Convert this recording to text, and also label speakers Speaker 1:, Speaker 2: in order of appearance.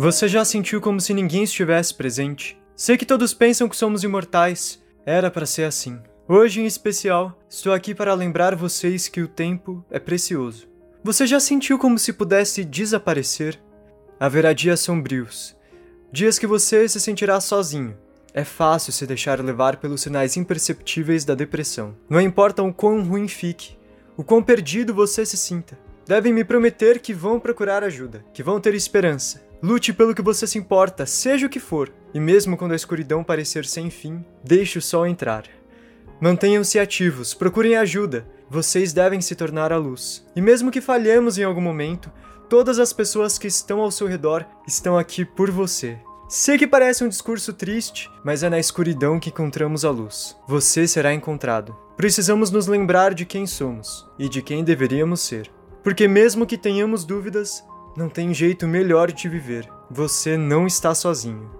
Speaker 1: Você já sentiu como se ninguém estivesse presente? Sei que todos pensam que somos imortais. Era para ser assim. Hoje, em especial, estou aqui para lembrar vocês que o tempo é precioso. Você já sentiu como se pudesse desaparecer? Haverá dias sombrios, dias que você se sentirá sozinho. É fácil se deixar levar pelos sinais imperceptíveis da depressão. Não importa o quão ruim fique, o quão perdido você se sinta. Devem me prometer que vão procurar ajuda, que vão ter esperança, Lute pelo que você se importa, seja o que for, e mesmo quando a escuridão parecer sem fim, deixe o sol entrar. Mantenham-se ativos, procurem ajuda, vocês devem se tornar a luz. E mesmo que falhemos em algum momento, todas as pessoas que estão ao seu redor estão aqui por você. Sei que parece um discurso triste, mas é na escuridão que encontramos a luz. Você será encontrado. Precisamos nos lembrar de quem somos e de quem deveríamos ser. Porque, mesmo que tenhamos dúvidas, não tem jeito melhor de viver. Você não está sozinho.